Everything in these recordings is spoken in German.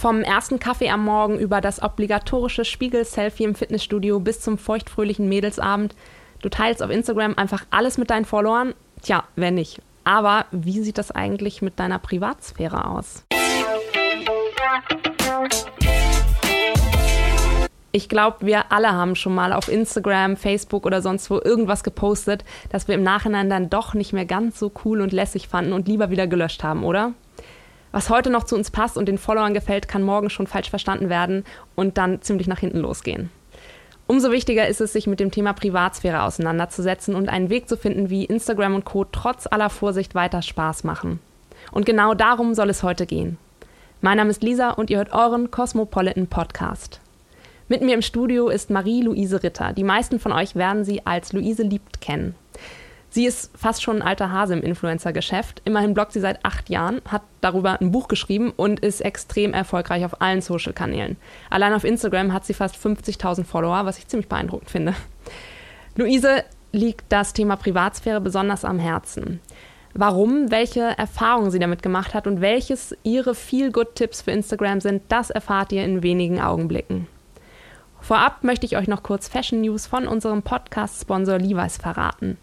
Vom ersten Kaffee am Morgen über das obligatorische Spiegel-Selfie im Fitnessstudio bis zum feuchtfröhlichen Mädelsabend. Du teilst auf Instagram einfach alles mit deinen Followern. Tja, wenn nicht. Aber wie sieht das eigentlich mit deiner Privatsphäre aus? Ich glaube, wir alle haben schon mal auf Instagram, Facebook oder sonst wo irgendwas gepostet, das wir im Nachhinein dann doch nicht mehr ganz so cool und lässig fanden und lieber wieder gelöscht haben, oder? Was heute noch zu uns passt und den Followern gefällt, kann morgen schon falsch verstanden werden und dann ziemlich nach hinten losgehen. Umso wichtiger ist es, sich mit dem Thema Privatsphäre auseinanderzusetzen und einen Weg zu finden, wie Instagram und Co. trotz aller Vorsicht weiter Spaß machen. Und genau darum soll es heute gehen. Mein Name ist Lisa und ihr hört euren Cosmopolitan Podcast. Mit mir im Studio ist Marie-Louise Ritter. Die meisten von euch werden sie als Luise Liebt kennen. Sie ist fast schon ein alter Hase im Influencer-Geschäft. Immerhin bloggt sie seit acht Jahren, hat darüber ein Buch geschrieben und ist extrem erfolgreich auf allen Social-Kanälen. Allein auf Instagram hat sie fast 50.000 Follower, was ich ziemlich beeindruckend finde. Luise liegt das Thema Privatsphäre besonders am Herzen. Warum, welche Erfahrungen sie damit gemacht hat und welches ihre Feel-Good-Tipps für Instagram sind, das erfahrt ihr in wenigen Augenblicken. Vorab möchte ich euch noch kurz Fashion News von unserem Podcast-Sponsor Levi's verraten.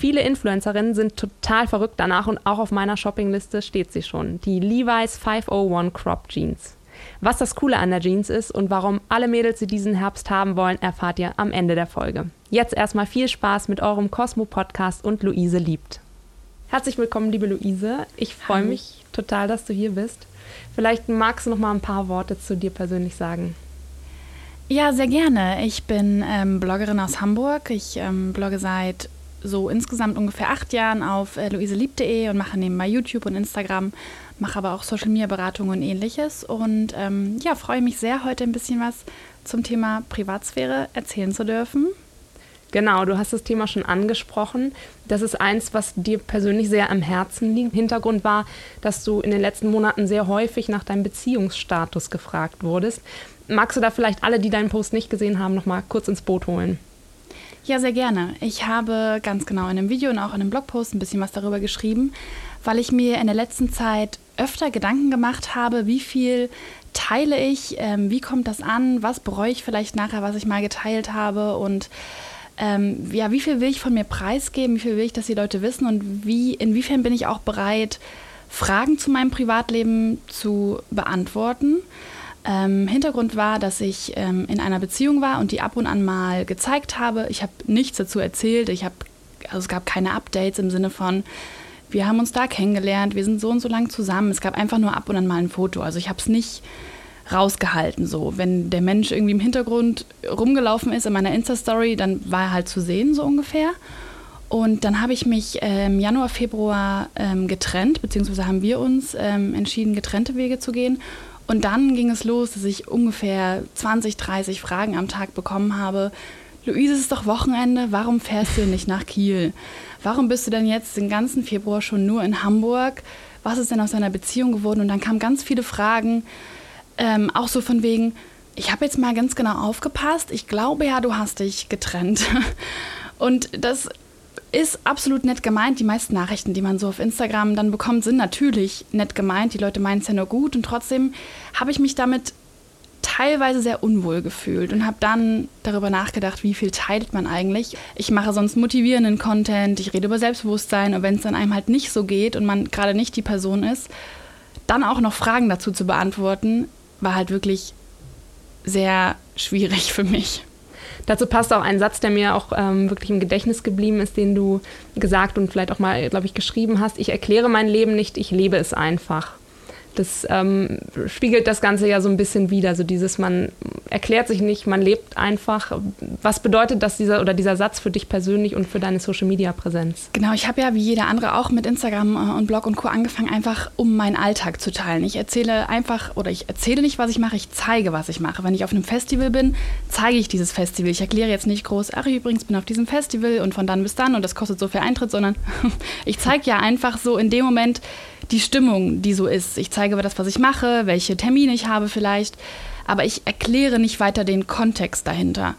Viele Influencerinnen sind total verrückt danach und auch auf meiner Shoppingliste steht sie schon. Die Levi's 501 Crop Jeans. Was das Coole an der Jeans ist und warum alle Mädels sie diesen Herbst haben wollen, erfahrt ihr am Ende der Folge. Jetzt erstmal viel Spaß mit eurem Cosmo-Podcast und Luise liebt. Herzlich willkommen, liebe Luise. Ich freue mich total, dass du hier bist. Vielleicht magst du noch mal ein paar Worte zu dir persönlich sagen. Ja, sehr gerne. Ich bin ähm, Bloggerin aus Hamburg. Ich ähm, blogge seit so insgesamt ungefähr acht Jahren auf äh, luiselieb.de und mache nebenbei YouTube und Instagram, mache aber auch Social Media Beratung und ähnliches. Und ähm, ja, freue mich sehr, heute ein bisschen was zum Thema Privatsphäre erzählen zu dürfen. Genau, du hast das Thema schon angesprochen. Das ist eins, was dir persönlich sehr am Herzen liegt. Hintergrund war, dass du in den letzten Monaten sehr häufig nach deinem Beziehungsstatus gefragt wurdest. Magst du da vielleicht alle, die deinen Post nicht gesehen haben, noch mal kurz ins Boot holen? Ja, sehr gerne. Ich habe ganz genau in einem Video und auch in einem Blogpost ein bisschen was darüber geschrieben, weil ich mir in der letzten Zeit öfter Gedanken gemacht habe, wie viel teile ich, ähm, wie kommt das an, was bereue ich vielleicht nachher, was ich mal geteilt habe und ähm, ja, wie viel will ich von mir preisgeben, wie viel will ich, dass die Leute wissen und wie, inwiefern bin ich auch bereit, Fragen zu meinem Privatleben zu beantworten. Ähm, Hintergrund war, dass ich ähm, in einer Beziehung war und die ab und an mal gezeigt habe. Ich habe nichts dazu erzählt. Ich habe, also es gab keine Updates im Sinne von, wir haben uns da kennengelernt, wir sind so und so lang zusammen. Es gab einfach nur ab und an mal ein Foto. Also ich habe es nicht rausgehalten. So, wenn der Mensch irgendwie im Hintergrund rumgelaufen ist in meiner Insta-Story, dann war er halt zu sehen so ungefähr. Und dann habe ich mich ähm, Januar, Februar ähm, getrennt, beziehungsweise haben wir uns ähm, entschieden, getrennte Wege zu gehen. Und dann ging es los, dass ich ungefähr 20, 30 Fragen am Tag bekommen habe. Luise, es ist doch Wochenende, warum fährst du nicht nach Kiel? Warum bist du denn jetzt den ganzen Februar schon nur in Hamburg? Was ist denn aus deiner Beziehung geworden? Und dann kamen ganz viele Fragen, ähm, auch so von wegen, ich habe jetzt mal ganz genau aufgepasst, ich glaube ja, du hast dich getrennt. Und das ist absolut nett gemeint. Die meisten Nachrichten, die man so auf Instagram dann bekommt, sind natürlich nett gemeint. Die Leute meinen es ja nur gut. Und trotzdem habe ich mich damit teilweise sehr unwohl gefühlt und habe dann darüber nachgedacht, wie viel teilt man eigentlich. Ich mache sonst motivierenden Content, ich rede über Selbstbewusstsein und wenn es dann einem halt nicht so geht und man gerade nicht die Person ist, dann auch noch Fragen dazu zu beantworten, war halt wirklich sehr schwierig für mich. Dazu passt auch ein Satz, der mir auch ähm, wirklich im Gedächtnis geblieben ist, den du gesagt und vielleicht auch mal, glaube ich, geschrieben hast. Ich erkläre mein Leben nicht, ich lebe es einfach das ähm, spiegelt das Ganze ja so ein bisschen wider. So dieses, man erklärt sich nicht, man lebt einfach. Was bedeutet das dieser oder dieser Satz für dich persönlich und für deine Social Media Präsenz? Genau, ich habe ja wie jeder andere auch mit Instagram äh, und Blog und Co. angefangen, einfach um meinen Alltag zu teilen. Ich erzähle einfach oder ich erzähle nicht, was ich mache, ich zeige, was ich mache. Wenn ich auf einem Festival bin, zeige ich dieses Festival. Ich erkläre jetzt nicht groß, ach, ich übrigens bin auf diesem Festival und von dann bis dann und das kostet so viel Eintritt, sondern ich zeige ja einfach so in dem Moment, die Stimmung, die so ist. Ich zeige das, was ich mache, welche Termine ich habe vielleicht, aber ich erkläre nicht weiter den Kontext dahinter.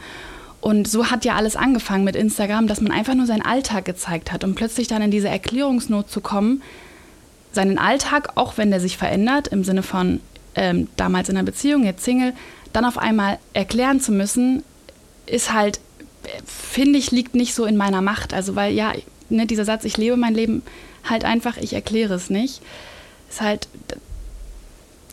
Und so hat ja alles angefangen mit Instagram, dass man einfach nur seinen Alltag gezeigt hat und plötzlich dann in diese Erklärungsnot zu kommen, seinen Alltag, auch wenn der sich verändert, im Sinne von, ähm, damals in einer Beziehung, jetzt Single, dann auf einmal erklären zu müssen, ist halt, finde ich, liegt nicht so in meiner Macht. Also, weil ja, ne, dieser Satz, ich lebe mein Leben halt einfach, ich erkläre es nicht, ist halt,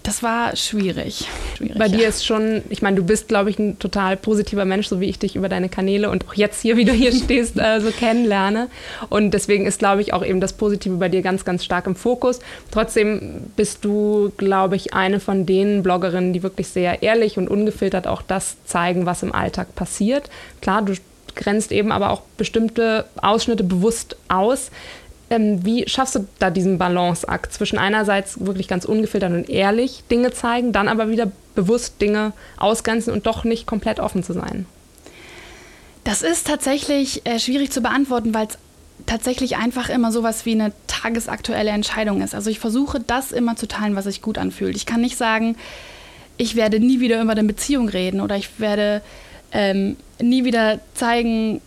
das war schwierig. schwierig Bei dir ist schon, ich meine, du bist, glaube ich, ein total positiver Mensch, so wie ich dich über deine Kanäle und auch jetzt hier, wie du hier stehst, äh, so kennenlerne. Und deswegen ist, glaube ich, auch eben das Positive bei dir ganz, ganz stark im Fokus. Trotzdem bist du, glaube ich, eine von den Bloggerinnen, die wirklich sehr ehrlich und ungefiltert auch das zeigen, was im Alltag passiert. Klar, du grenzt eben aber auch bestimmte Ausschnitte bewusst aus. Ähm, wie schaffst du da diesen Balanceakt zwischen einerseits wirklich ganz ungefiltert und ehrlich Dinge zeigen, dann aber wieder bewusst Dinge ausgrenzen und doch nicht komplett offen zu sein? Das ist tatsächlich äh, schwierig zu beantworten, weil es tatsächlich einfach immer sowas wie eine tagesaktuelle Entscheidung ist. Also ich versuche das immer zu teilen, was sich gut anfühlt. Ich kann nicht sagen, ich werde nie wieder über eine Beziehung reden oder ich werde ähm, nie wieder zeigen,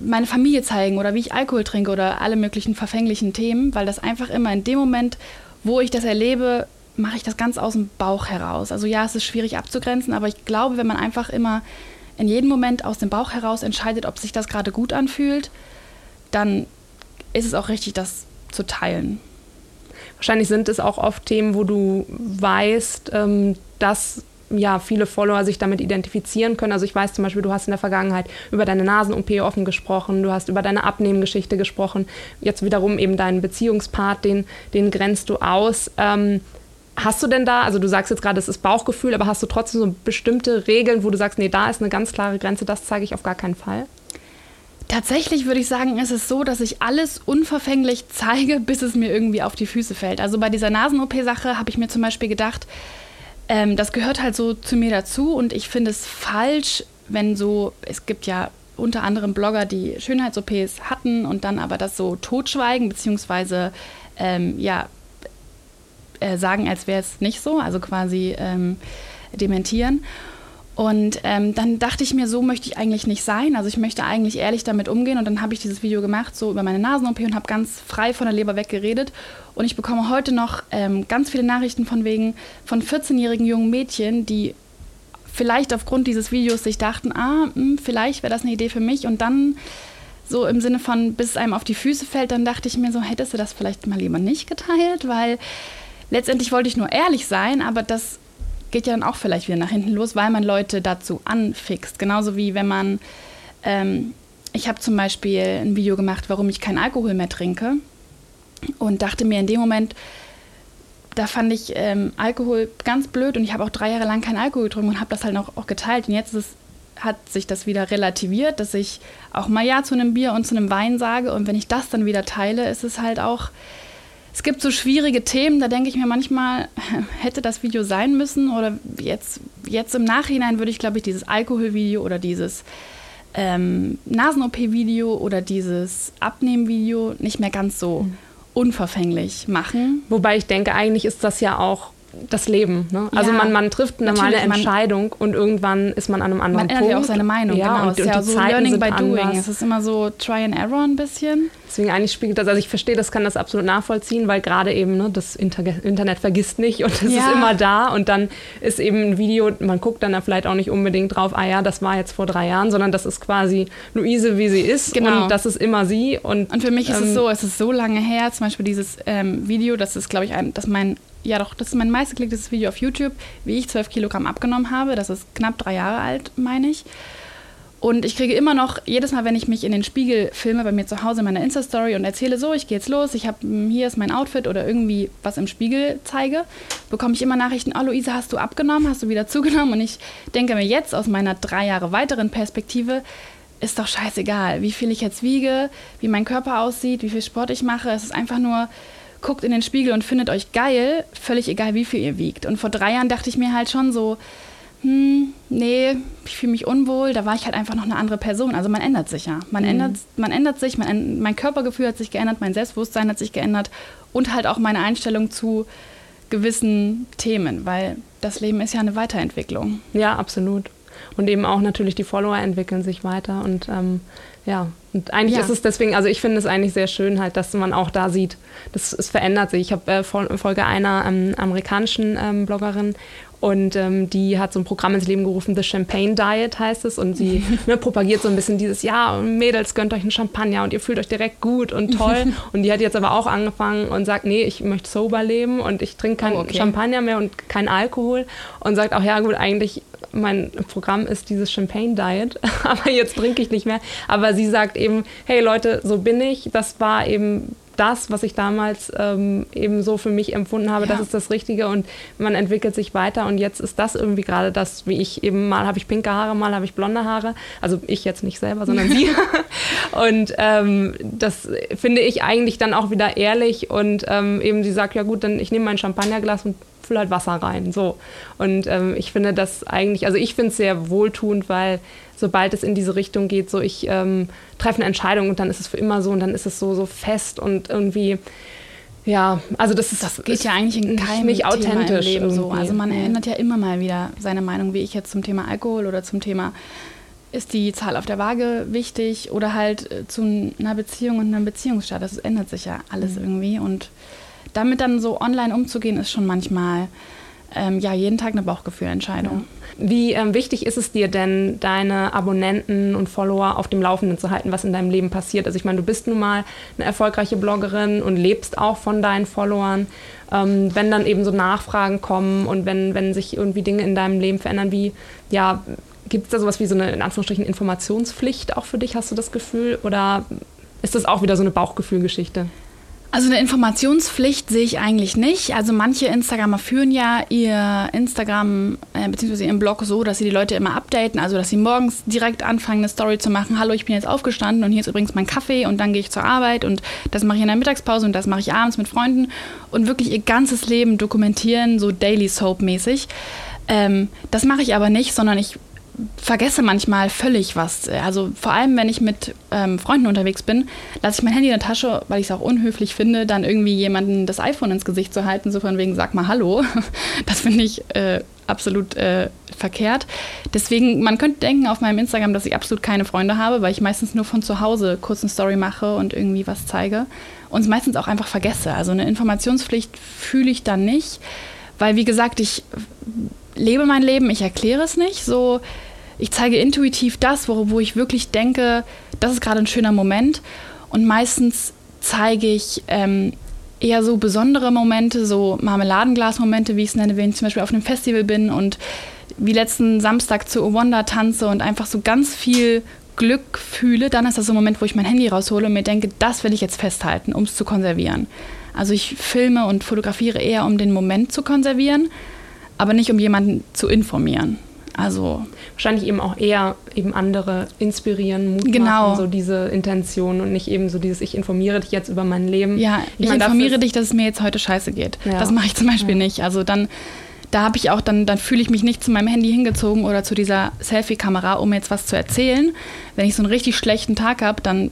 meine Familie zeigen oder wie ich Alkohol trinke oder alle möglichen verfänglichen Themen, weil das einfach immer in dem Moment, wo ich das erlebe, mache ich das ganz aus dem Bauch heraus. Also ja, es ist schwierig abzugrenzen, aber ich glaube, wenn man einfach immer in jedem Moment aus dem Bauch heraus entscheidet, ob sich das gerade gut anfühlt, dann ist es auch richtig, das zu teilen. Wahrscheinlich sind es auch oft Themen, wo du weißt, ähm, dass ja, viele Follower sich damit identifizieren können. Also ich weiß zum Beispiel, du hast in der Vergangenheit über deine Nasen-OP offen gesprochen, du hast über deine Abnehmgeschichte gesprochen, jetzt wiederum eben deinen Beziehungspart, den, den grenzt du aus. Ähm, hast du denn da, also du sagst jetzt gerade, es ist Bauchgefühl, aber hast du trotzdem so bestimmte Regeln, wo du sagst, nee, da ist eine ganz klare Grenze, das zeige ich auf gar keinen Fall? Tatsächlich würde ich sagen, ist es so, dass ich alles unverfänglich zeige, bis es mir irgendwie auf die Füße fällt. Also bei dieser Nasen-OP-Sache habe ich mir zum Beispiel gedacht, ähm, das gehört halt so zu mir dazu und ich finde es falsch, wenn so, es gibt ja unter anderem Blogger, die Schönheits-OPs hatten und dann aber das so totschweigen, beziehungsweise ähm, ja, äh, sagen, als wäre es nicht so, also quasi ähm, dementieren. Und ähm, dann dachte ich mir, so möchte ich eigentlich nicht sein. Also ich möchte eigentlich ehrlich damit umgehen. Und dann habe ich dieses Video gemacht, so über meine Nasen-OP und habe ganz frei von der Leber weggeredet. Und ich bekomme heute noch ähm, ganz viele Nachrichten von wegen von 14-jährigen jungen Mädchen, die vielleicht aufgrund dieses Videos sich dachten, ah, mh, hm, vielleicht wäre das eine Idee für mich. Und dann so im Sinne von, bis es einem auf die Füße fällt, dann dachte ich mir so, hättest du das vielleicht mal lieber nicht geteilt, weil letztendlich wollte ich nur ehrlich sein, aber das geht ja dann auch vielleicht wieder nach hinten los, weil man Leute dazu anfixt. Genauso wie wenn man, ähm, ich habe zum Beispiel ein Video gemacht, warum ich keinen Alkohol mehr trinke und dachte mir in dem Moment, da fand ich ähm, Alkohol ganz blöd und ich habe auch drei Jahre lang keinen Alkohol getrunken und habe das halt auch, auch geteilt. Und jetzt es, hat sich das wieder relativiert, dass ich auch mal Ja zu einem Bier und zu einem Wein sage. Und wenn ich das dann wieder teile, ist es halt auch es gibt so schwierige Themen, da denke ich mir manchmal, hätte das Video sein müssen oder jetzt, jetzt im Nachhinein würde ich, glaube ich, dieses Alkoholvideo oder dieses ähm, Nasen-OP-Video oder dieses Abnehmen-Video nicht mehr ganz so mhm. unverfänglich machen. Wobei ich denke, eigentlich ist das ja auch das Leben. Ne? Also ja, man, man trifft eine mal eine Entscheidung und irgendwann ist man an einem anderen man Punkt. Man ändert ja auch seine Meinung, ja, genau. Und, es ist ja so Zeiten Learning by Doing. Anders. Es ist immer so Try and Error ein bisschen. Deswegen eigentlich spiegelt das, also ich verstehe das, kann das absolut nachvollziehen, weil gerade eben ne, das Inter Internet vergisst nicht und es ja. ist immer da und dann ist eben ein Video, man guckt dann da vielleicht auch nicht unbedingt drauf, ah ja, das war jetzt vor drei Jahren, sondern das ist quasi Luise, wie sie ist genau. und das ist immer sie. Und, und für mich ähm, ist es ähm, so, es ist so lange her, zum Beispiel dieses ähm, Video, das ist, glaube ich, ein, das mein ja doch, das ist mein meistgeklicktes Video auf YouTube, wie ich 12 Kilogramm abgenommen habe. Das ist knapp drei Jahre alt, meine ich. Und ich kriege immer noch, jedes Mal, wenn ich mich in den Spiegel filme, bei mir zu Hause in meiner Insta-Story und erzähle so, ich gehe jetzt los, ich habe, hm, hier ist mein Outfit oder irgendwie was im Spiegel zeige, bekomme ich immer Nachrichten, oh Luisa, hast du abgenommen, hast du wieder zugenommen? Und ich denke mir jetzt aus meiner drei Jahre weiteren Perspektive, ist doch scheißegal, wie viel ich jetzt wiege, wie mein Körper aussieht, wie viel Sport ich mache. Es ist einfach nur, guckt in den Spiegel und findet euch geil, völlig egal, wie viel ihr wiegt. Und vor drei Jahren dachte ich mir halt schon so, hm, nee, ich fühle mich unwohl, da war ich halt einfach noch eine andere Person. Also man ändert sich ja. Man, mhm. ändert, man ändert sich, man, mein Körpergefühl hat sich geändert, mein Selbstbewusstsein hat sich geändert und halt auch meine Einstellung zu gewissen Themen, weil das Leben ist ja eine Weiterentwicklung. Ja, absolut. Und eben auch natürlich die Follower entwickeln sich weiter und ähm, ja, und eigentlich Ja. ist es deswegen, also ich finde es eigentlich sehr schön halt, dass man auch da sieht, das, es verändert sich. Ich habe äh, Fol- Folge einer ähm, amerikanischen ähm, Bloggerin und ähm, die hat so ein Programm ins Leben gerufen, The Champagne Diet heißt es und sie ne, propagiert so ein bisschen dieses, ja, Mädels, gönnt euch einen Champagner und ihr fühlt euch direkt gut und toll. und die hat jetzt aber auch angefangen und sagt, nee, ich möchte sober leben und ich trinke kein Oh, okay. Champagner mehr und kein Alkohol und sagt auch, ja gut, eigentlich mein Programm ist dieses Champagne Diet, aber jetzt trinke ich nicht mehr. Aber sie sagt eben, hey Leute, so bin ich. Das war eben das, was ich damals ähm, eben so für mich empfunden habe. Ja. Das ist das Richtige und man entwickelt sich weiter und jetzt ist das irgendwie gerade das, wie ich eben mal habe ich pinke Haare, mal habe ich blonde Haare. Also ich jetzt nicht selber, sondern sie. und ähm, das finde ich eigentlich dann auch wieder ehrlich und ähm, eben sie sagt, ja gut, dann ich nehme mein Champagnerglas und fülle halt Wasser rein. So. Und ähm, ich finde das eigentlich, also ich finde es sehr wohltuend, weil sobald es in diese Richtung geht, so ich ähm, treffe eine Entscheidung und dann ist es für immer so und dann ist es so, so fest und irgendwie, ja, also das ist Das geht ja eigentlich in keinem nicht Thema authentisch im Leben so. Also man Nee. ändert ja immer mal wieder seine Meinung, wie ich jetzt zum Thema Alkohol oder zum Thema ist die Zahl auf der Waage wichtig oder halt äh, zu einer Beziehung und einem Beziehungsstart. Das ändert sich ja alles Mhm. irgendwie und damit dann so online umzugehen, ist schon manchmal ähm, ja jeden Tag eine Bauchgefühlentscheidung. Wie ähm, wichtig ist es dir denn, deine Abonnenten und Follower auf dem Laufenden zu halten, was in deinem Leben passiert? Also ich meine, du bist nun mal eine erfolgreiche Bloggerin und lebst auch von deinen Followern. Ähm, wenn dann eben so Nachfragen kommen und wenn, wenn sich irgendwie Dinge in deinem Leben verändern, wie, ja, gibt es da sowas wie so eine, in Anführungsstrichen, Informationspflicht auch für dich, hast du das Gefühl? Oder ist das auch wieder so eine Bauchgefühlgeschichte? Also eine Informationspflicht sehe ich eigentlich nicht. Also manche Instagramer führen ja ihr Instagram äh, bzw. ihren Blog so, dass sie die Leute immer updaten. Also dass sie morgens direkt anfangen, eine Story zu machen. Hallo, ich bin jetzt aufgestanden und hier ist übrigens mein Kaffee und dann gehe ich zur Arbeit und das mache ich in der Mittagspause und das mache ich abends mit Freunden und wirklich ihr ganzes Leben dokumentieren, so Daily Soap mäßig. Ähm, das mache ich aber nicht, sondern ich vergesse manchmal völlig was. Also vor allem, wenn ich mit ähm, Freunden unterwegs bin, lasse ich mein Handy in der Tasche, weil ich es auch unhöflich finde, dann irgendwie jemanden das iPhone ins Gesicht zu halten, so von wegen, sag mal Hallo. Das finde ich äh, absolut äh, verkehrt. Deswegen, man könnte denken auf meinem Instagram, dass ich absolut keine Freunde habe, weil ich meistens nur von zu Hause kurz eine Story mache und irgendwie was zeige und es meistens auch einfach vergesse. Also eine Informationspflicht fühle ich dann nicht, weil wie gesagt, ich lebe mein Leben, ich erkläre es nicht. So, ich zeige intuitiv das, wo, wo ich wirklich denke, das ist gerade ein schöner Moment. Und meistens zeige ich ähm, eher so besondere Momente, so Marmeladenglas-Momente, wie ich es nenne, wenn ich zum Beispiel auf einem Festival bin und wie letzten Samstag zu Owanda tanze und einfach so ganz viel Glück fühle, dann ist das so ein Moment, wo ich mein Handy raushole und mir denke, das will ich jetzt festhalten, um es zu konservieren. Also ich filme und fotografiere eher, um den Moment zu konservieren, aber nicht um jemanden zu informieren. Also Wahrscheinlich eben auch eher eben andere inspirieren, Mut Genau. machen, so diese Intention und nicht eben so dieses, ich informiere dich jetzt über mein Leben. ja, ich, meine, dafür informiere dich, dass es mir jetzt heute scheiße geht. Ja. Das mache ich zum Beispiel nicht. Also dann, da habe ich auch, dann, dann fühle ich mich nicht zu meinem Handy hingezogen oder zu dieser Selfie-Kamera, um jetzt was zu erzählen. Wenn ich so einen richtig schlechten Tag habe, dann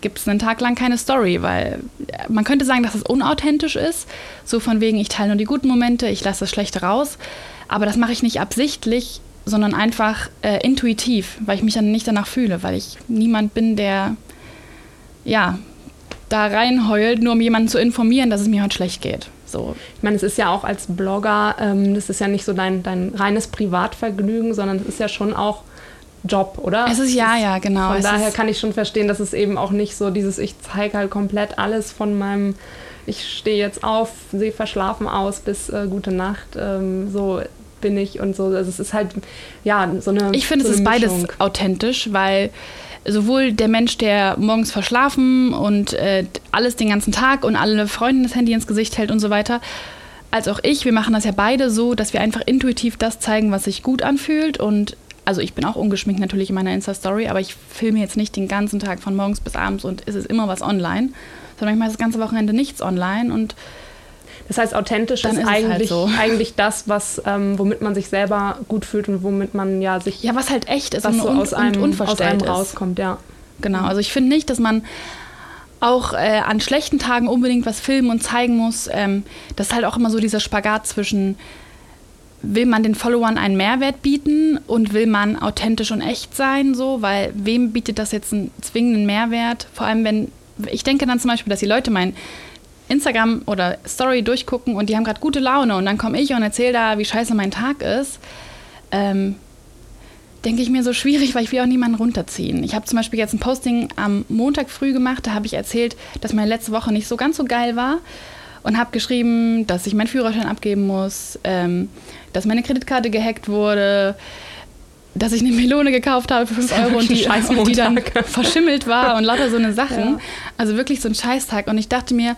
gibt es einen Tag lang keine Story, weil äh, man könnte sagen, dass es unauthentisch ist. So von wegen, ich teile nur die guten Momente, ich lasse das Schlechte raus. Aber das mache ich nicht absichtlich, sondern einfach äh, intuitiv, weil ich mich dann nicht danach fühle, weil ich niemand bin, der ja da reinheult, nur um jemanden zu informieren, dass es mir heute schlecht geht. So. Ich meine, es ist ja auch als Blogger, ähm, das ist ja nicht so dein, dein reines Privatvergnügen, sondern es ist ja schon auch Job, oder? Es ist ja, ja, genau. Von Es daher kann ich schon verstehen, dass es eben auch nicht so dieses, ich zeige halt komplett alles von meinem, ich stehe jetzt auf, sehe verschlafen aus bis äh, gute Nacht, ähm, so bin ich und so. Also es ist halt, ja, so eine ich finde, so es ist beides Mischung. authentisch, weil sowohl der Mensch, der morgens verschlafen und äh, alles den ganzen Tag und alle Freunden das Handy ins Gesicht hält und so weiter, als auch ich, wir machen das ja beide so, dass wir einfach intuitiv das zeigen, was sich gut anfühlt und also ich bin auch ungeschminkt natürlich in meiner Insta-Story, aber ich filme jetzt nicht den ganzen Tag von morgens bis abends und es ist immer was online, sondern manchmal ist das ganze Wochenende nichts online und Das heißt, authentisch ist, ist halt eigentlich, so. eigentlich das, was, ähm, womit man sich selber gut fühlt und womit man ja sich ja, was halt echt ist was und, so aus einem, aus einem rauskommt, ja. Genau, also ich finde nicht, dass man auch äh, an schlechten Tagen unbedingt was filmen und zeigen muss. Ähm, das ist halt auch immer so dieser Spagat zwischen will man den Followern einen Mehrwert bieten und will man authentisch und echt sein, so, weil wem bietet das jetzt einen zwingenden Mehrwert? Vor allem, wenn, ich denke dann zum Beispiel, dass die Leute meinen Instagram oder Story durchgucken und die haben gerade gute Laune und dann komme ich und erzähle da, wie scheiße mein Tag ist. Ähm, denke ich mir so schwierig, weil ich will auch niemanden runterziehen. Ich habe zum Beispiel jetzt ein Posting am Montag früh gemacht, da habe ich erzählt, dass meine letzte Woche nicht so ganz so geil war und habe geschrieben, dass ich meinen Führerschein abgeben muss, ähm, dass meine Kreditkarte gehackt wurde, dass ich eine Melone gekauft habe für 5 Euro und die, und die dann verschimmelt war und lauter so eine Sachen. Ja. Also wirklich so ein Scheißtag. Und ich dachte mir,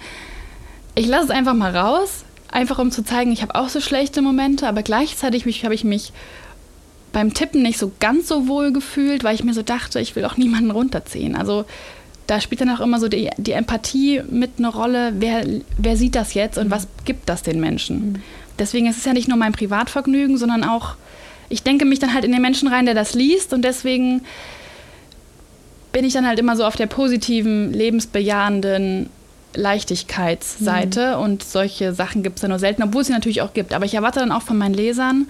ich lasse es einfach mal raus, einfach um zu zeigen, ich habe auch so schlechte Momente, aber gleichzeitig habe ich mich beim Tippen nicht so ganz so wohl gefühlt, weil ich mir so dachte, ich will auch niemanden runterziehen. Also da spielt dann auch immer so die, die Empathie mit eine Rolle. Wer, wer sieht das jetzt und was gibt das den Menschen? Mhm. Deswegen ist es ja nicht nur mein Privatvergnügen, sondern auch, ich denke mich dann halt in den Menschen rein, der das liest und deswegen bin ich dann halt immer so auf der positiven, lebensbejahenden Leichtigkeitsseite mhm. und solche Sachen gibt es ja nur selten, obwohl es sie natürlich auch gibt. Aber ich erwarte dann auch von meinen Lesern,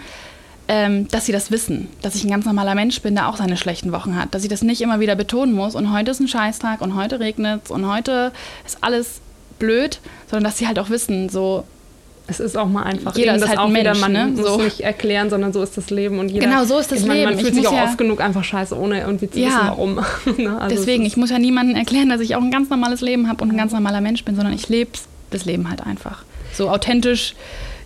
ähm, dass sie das wissen, dass ich ein ganz normaler Mensch bin, der auch seine schlechten Wochen hat, dass ich das nicht immer wieder betonen muss und heute ist ein Scheißtag und heute regnet es und heute ist alles blöd, sondern dass sie halt auch wissen, so es ist auch mal einfach. Jeder ist halt auch Mensch, man ne? muss so. nicht erklären, sondern so ist das Leben und jeder. Genau, so ist das ich Leben. man fühlt ich sich auch ja oft genug einfach scheiße, ohne irgendwie zu ja. wissen, warum. ne? also Deswegen, ich muss ja niemandem erklären, dass ich auch ein ganz normales Leben habe und ein ganz normaler Mensch bin, sondern ich lebe das Leben halt einfach. So authentisch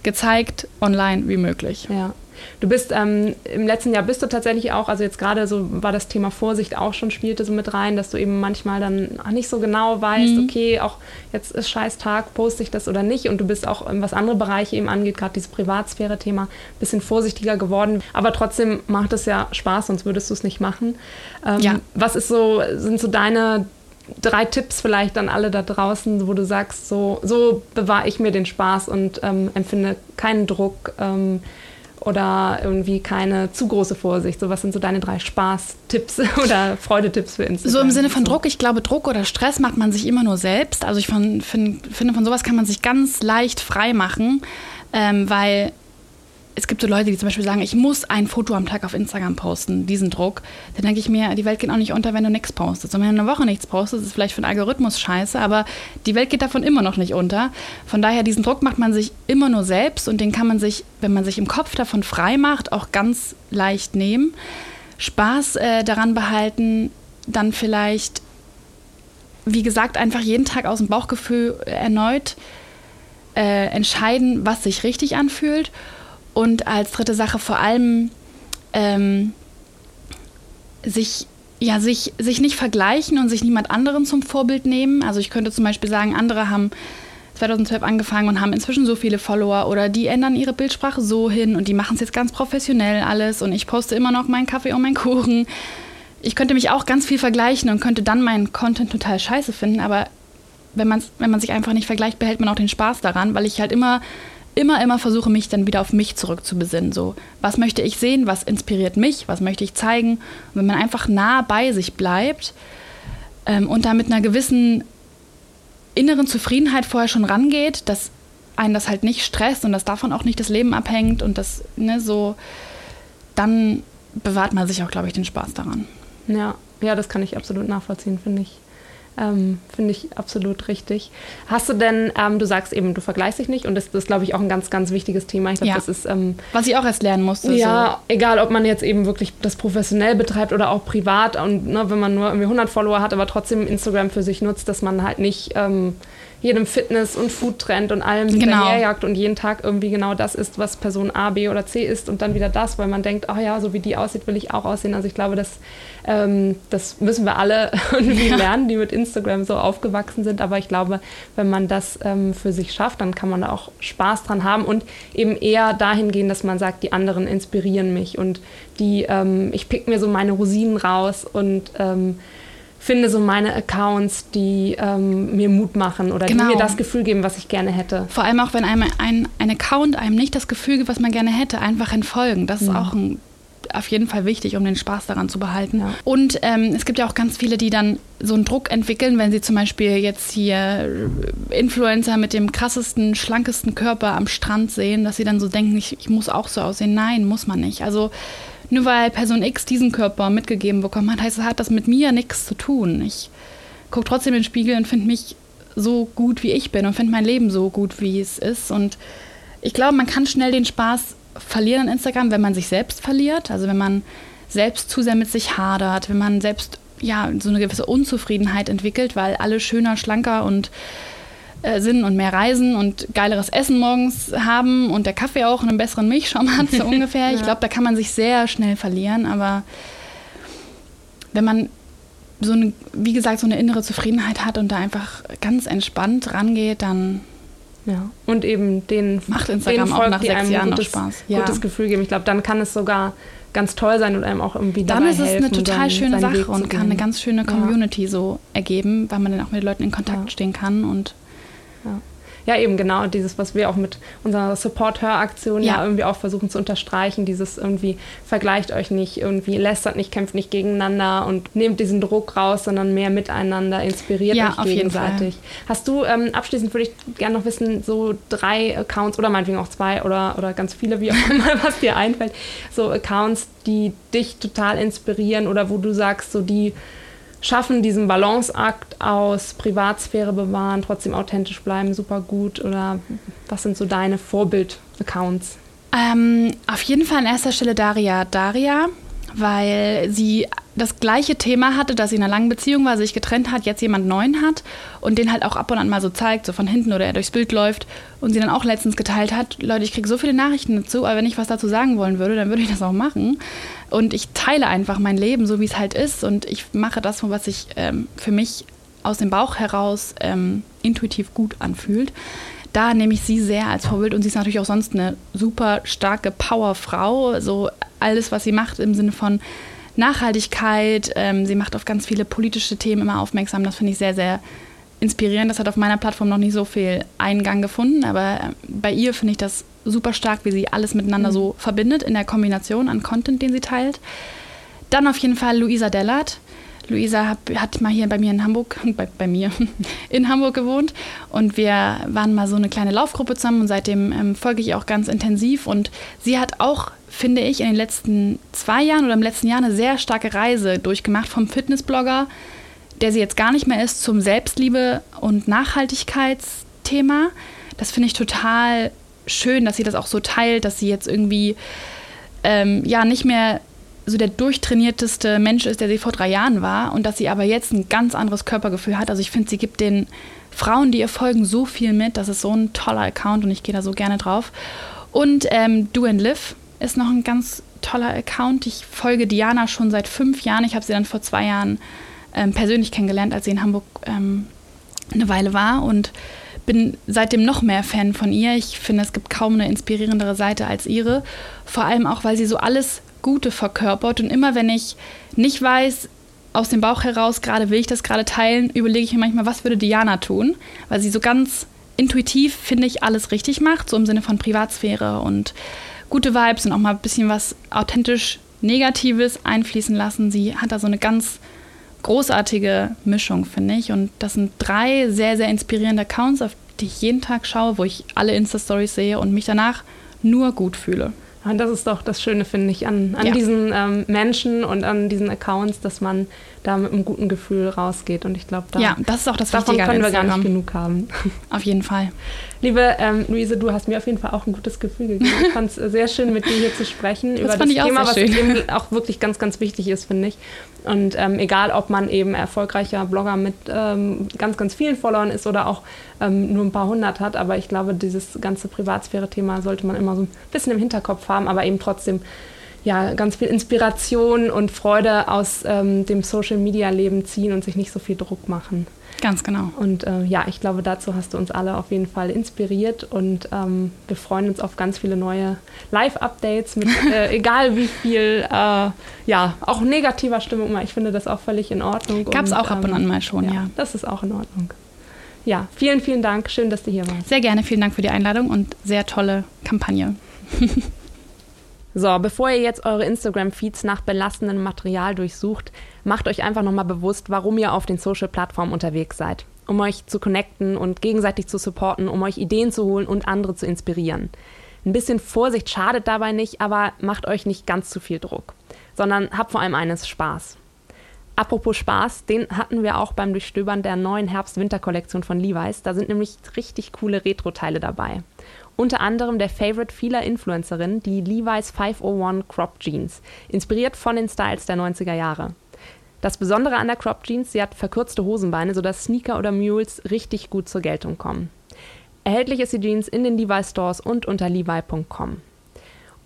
gezeigt, online wie möglich. Ja. Du bist ähm, im letzten Jahr bist du tatsächlich auch, also jetzt gerade so war das Thema Vorsicht auch schon, spielte so mit rein, dass du eben manchmal dann auch nicht so genau weißt, mhm. okay, auch jetzt ist scheiß Tag, poste ich das oder nicht und du bist auch, was andere Bereiche eben angeht, gerade dieses Privatsphäre-Thema, ein bisschen vorsichtiger geworden, aber trotzdem macht es ja Spaß, sonst würdest du es nicht machen. Ähm, ja. Was ist so, sind so deine drei Tipps vielleicht an alle da draußen, wo du sagst, so, so bewahre ich mir den Spaß und ähm, empfinde keinen Druck, ähm, oder irgendwie keine zu große Vorsicht? So, was sind so deine drei Spaßtipps oder Freudetipps für Instagram? So im Sinne von Druck, ich glaube, Druck oder Stress macht man sich immer nur selbst. Also ich von, find, finde, von sowas kann man sich ganz leicht frei machen, ähm, weil es gibt so Leute, die zum Beispiel sagen, ich muss ein Foto am Tag auf Instagram posten, diesen Druck. Dann denke ich mir, die Welt geht auch nicht unter, wenn du nichts postest. Und wenn du eine Woche nichts postest, ist vielleicht für den Algorithmus scheiße, aber die Welt geht davon immer noch nicht unter. Von daher, diesen Druck macht man sich immer nur selbst und den kann man sich, wenn man sich im Kopf davon frei macht, auch ganz leicht nehmen. Spaß äh, daran behalten, dann vielleicht, wie gesagt, einfach jeden Tag aus dem Bauchgefühl erneut äh, entscheiden, was sich richtig anfühlt und als dritte Sache vor allem ähm, sich, ja, sich, sich nicht vergleichen und sich niemand anderen zum Vorbild nehmen. Also ich könnte zum Beispiel sagen, andere haben 2012 angefangen und haben inzwischen so viele Follower oder die ändern ihre Bildsprache so hin und die machen es jetzt ganz professionell alles und ich poste immer noch meinen Kaffee und meinen Kuchen. Ich könnte mich auch ganz viel vergleichen und könnte dann meinen Content total scheiße finden, aber wenn, man's, wenn man sich einfach nicht vergleicht, behält man auch den Spaß daran, weil ich halt immer immer, immer versuche, mich dann wieder auf mich zurückzubesinnen. So, was möchte ich sehen, was inspiriert mich, was möchte ich zeigen? Und wenn man einfach nah bei sich bleibt ähm, und da mit einer gewissen inneren Zufriedenheit vorher schon rangeht, dass einen das halt nicht stresst und dass davon auch nicht das Leben abhängt und das, ne, so, dann bewahrt man sich auch, glaube ich, den Spaß daran. Ja, ja, das kann ich absolut nachvollziehen, finde ich. Ähm, Finde ich absolut richtig. Hast du denn, ähm, du sagst eben, du vergleichst dich nicht und das, das ist, glaube ich, auch ein ganz, ganz wichtiges Thema. Ich glaube, ja. das ist. Ähm, Was ich auch erst lernen musste. Ja, so. egal, ob man jetzt eben wirklich das professionell betreibt oder auch privat und ne, wenn man nur irgendwie 100 Follower hat, aber trotzdem Instagram für sich nutzt, dass man halt nicht ähm, jedem Fitness- und Food-Trend und allem genau. hinterherjagt und jeden Tag irgendwie genau das ist, was Person A, B oder C ist und dann wieder das, weil man denkt, ach ja, so wie die aussieht, will ich auch aussehen. Also ich glaube, das, ähm, das müssen wir alle irgendwie ja. lernen, die mit Instagram so aufgewachsen sind. Aber ich glaube, wenn man das ähm, für sich schafft, dann kann man da auch Spaß dran haben und eben eher dahin gehen, dass man sagt, die anderen inspirieren mich und die, ähm, ich pick mir so meine Rosinen raus und ähm, finde so meine Accounts, die ähm, mir Mut machen oder genau. die mir das Gefühl geben, was ich gerne hätte. Vor allem auch, wenn einem ein, ein Account einem nicht das Gefühl gibt, was man gerne hätte, einfach entfolgen. Das ist mhm. auch ein auf jeden Fall wichtig, um den Spaß daran zu behalten. Ja. Und ähm, es gibt ja auch ganz viele, die dann so einen Druck entwickeln, wenn sie zum Beispiel jetzt hier Influencer mit dem krassesten, schlankesten Körper am Strand sehen, dass sie dann so denken, ich, ich muss auch so aussehen. Nein, muss man nicht. Also nur weil Person X diesen Körper mitgegeben bekommen hat, heißt es, hat das mit mir nichts zu tun. Ich gucke trotzdem in den Spiegel und finde mich so gut, wie ich bin und finde mein Leben so gut, wie es ist. Und ich glaube, man kann schnell den Spaß verlieren an Instagram, wenn man sich selbst verliert. Also wenn man selbst zu sehr mit sich hadert, wenn man selbst ja so eine gewisse Unzufriedenheit entwickelt, weil alle schöner, schlanker und äh, sind und mehr reisen und geileres Essen morgens haben und der Kaffee auch einen besseren Milchschaum hat, so ungefähr. ja. Ich glaube, da kann man sich sehr schnell verlieren, aber wenn man so eine, wie gesagt, so eine innere Zufriedenheit hat und da einfach ganz entspannt rangeht, dann ja. Und eben den macht Instagram Folgt, auch nach sechs Jahren gutes, noch Spaß. Ja. Gutes Gefühl geben. Ich glaube, dann kann es sogar ganz toll sein und einem auch irgendwie dann dabei helfen. Dann ist es eine total schöne Sache und kann eine ganz schöne Community ja. so ergeben, weil man dann auch mit den Leuten in Kontakt ja. stehen kann und ja eben genau dieses, was wir auch mit unserer Support-Hör-Aktion ja. ja. irgendwie auch versuchen zu unterstreichen, dieses irgendwie vergleicht euch nicht, irgendwie lästert nicht, kämpft nicht gegeneinander und nehmt diesen Druck raus, sondern mehr miteinander, inspiriert ja, euch gegenseitig. Hast du, ähm, abschließend würde ich gerne noch wissen, so drei Accounts oder meinetwegen auch zwei oder, oder ganz viele, wie auch immer, was dir einfällt, so Accounts, die dich total inspirieren oder wo du sagst, so die schaffen diesen Balanceakt aus Privatsphäre bewahren, trotzdem authentisch bleiben, super gut? Oder was sind so deine Vorbild-Accounts? Ähm, auf jeden Fall an erster Stelle Daria Daria, weil sie das gleiche Thema hatte, dass sie in einer langen Beziehung war, sich getrennt hat, jetzt jemand Neuen hat und den halt auch ab und an mal so zeigt, so von hinten oder er durchs Bild läuft und sie dann auch letztens geteilt hat, Leute, ich kriege so viele Nachrichten dazu, aber wenn ich was dazu sagen wollen würde, dann würde ich das auch machen. Und ich teile einfach mein Leben, so wie es halt ist und ich mache das, was sich ähm, für mich aus dem Bauch heraus ähm, intuitiv gut anfühlt. Da nehme ich sie sehr als Vorbild und sie ist natürlich auch sonst eine super starke Powerfrau. So alles, was sie macht im Sinne von Nachhaltigkeit. Ähm, sie macht auf ganz viele politische Themen immer aufmerksam. Das finde ich sehr, sehr inspirierend. Das hat auf meiner Plattform noch nicht so viel Eingang gefunden, aber äh, bei ihr finde ich das super stark, wie sie alles miteinander mhm. so verbindet in der Kombination an Content, den sie teilt. Dann auf jeden Fall Luisa Dellert. Luisa hat, hat, mal hier bei mir in Hamburg, bei, bei, mir in Hamburg gewohnt und wir waren mal so eine kleine Laufgruppe zusammen und seitdem ähm, folge ich auch ganz intensiv und sie hat auch, finde ich, in den letzten zwei Jahren oder im letzten Jahr eine sehr starke Reise durchgemacht vom Fitnessblogger, der sie jetzt gar nicht mehr ist, zum Selbstliebe- und Nachhaltigkeitsthema. Das finde ich total schön, dass sie das auch so teilt, dass sie jetzt irgendwie ähm, ja nicht mehr so der durchtrainierteste Mensch ist, der sie vor drei Jahren war und dass sie aber jetzt ein ganz anderes Körpergefühl hat. Also ich finde, sie gibt den Frauen, die ihr folgen, so viel mit. Das ist so ein toller Account und ich gehe da so gerne drauf. Und ähm, Do and Live ist noch ein ganz toller Account. Ich folge Diana schon seit fünf Jahren. Ich habe sie dann vor zwei Jahren ähm, persönlich kennengelernt, als sie in Hamburg ähm, eine Weile war und bin seitdem noch mehr Fan von ihr. Ich finde, es gibt kaum eine inspirierendere Seite als ihre. Vor allem auch, weil sie so alles Gute verkörpert. Und immer wenn ich nicht weiß, aus dem Bauch heraus, gerade will ich das gerade teilen, überlege ich mir manchmal, was würde Diana tun? Weil sie so ganz intuitiv, finde ich, alles richtig macht, so im Sinne von Privatsphäre und gute Vibes und auch mal ein bisschen was authentisch Negatives einfließen lassen. Sie hat da so eine ganz großartige Mischung, finde ich. Und das sind drei sehr, sehr inspirierende Accounts, auf die ich jeden Tag schaue, wo ich alle Insta-Stories sehe und mich danach nur gut fühle. Und das ist doch das Schöne, finde ich, an, an ja. diesen ähm, Menschen und an diesen Accounts, dass man da mit einem guten Gefühl rausgeht. Und ich glaube, da, ja, das ist auch das davon können wir gar nicht genug haben. Auf jeden Fall. Liebe ähm, Luise, du hast mir auf jeden Fall auch ein gutes Gefühl gegeben. Ich fand es sehr schön, mit dir hier zu sprechen das über das Thema, was eben auch wirklich ganz, ganz wichtig ist, finde ich. Und ähm, egal, ob man eben erfolgreicher Blogger mit ähm, ganz, ganz vielen Followern ist oder auch ähm, nur ein paar hundert hat, aber ich glaube, dieses ganze Privatsphäre-Thema sollte man immer so ein bisschen im Hinterkopf haben, aber eben trotzdem ja, ganz viel Inspiration und Freude aus ähm, dem Social-Media-Leben ziehen und sich nicht so viel Druck machen. Ganz genau. Und äh, ja, ich glaube, dazu hast du uns alle auf jeden Fall inspiriert und ähm, wir freuen uns auf ganz viele neue Live-Updates mit äh, egal wie viel, äh, ja, auch negativer Stimmung. Ich finde das auch völlig in Ordnung. Gab es auch ab und an ähm, mal schon, ja, ja. Das ist auch in Ordnung. Ja, vielen, vielen Dank. Schön, dass du hier warst. Sehr gerne. Vielen Dank für die Einladung und sehr tolle Kampagne. So, bevor ihr jetzt eure Instagram-Feeds nach belastendem Material durchsucht, macht euch einfach nochmal bewusst, warum ihr auf den Social-Plattformen unterwegs seid. Um euch zu connecten und gegenseitig zu supporten, um euch Ideen zu holen und andere zu inspirieren. Ein bisschen Vorsicht schadet dabei nicht, aber macht euch nicht ganz zu viel Druck, sondern habt vor allem eines Spaß. Apropos Spaß, den hatten wir auch beim Durchstöbern der neuen Herbst-Winter-Kollektion von Levi's. Da sind nämlich richtig coole Retro-Teile dabei. Unter anderem der Favorite vieler Influencerinnen, die Levi's 501 Crop Jeans, inspiriert von den Styles der 90er Jahre. Das Besondere an der Crop Jeans, sie hat verkürzte Hosenbeine, sodass Sneaker oder Mules richtig gut zur Geltung kommen. Erhältlich ist die Jeans in den Levi Stores und unter levi.com.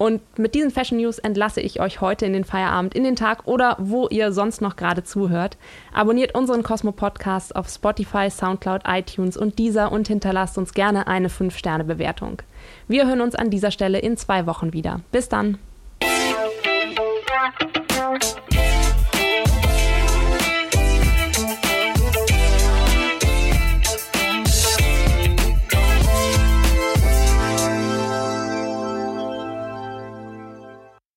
Und mit diesen Fashion News entlasse ich euch heute in den Feierabend, in den Tag oder wo ihr sonst noch gerade zuhört. Abonniert unseren Cosmo Podcast auf Spotify, Soundcloud, iTunes und dieser und hinterlasst uns gerne eine 5-Sterne-Bewertung. Wir hören uns an dieser Stelle in zwei Wochen wieder. Bis dann!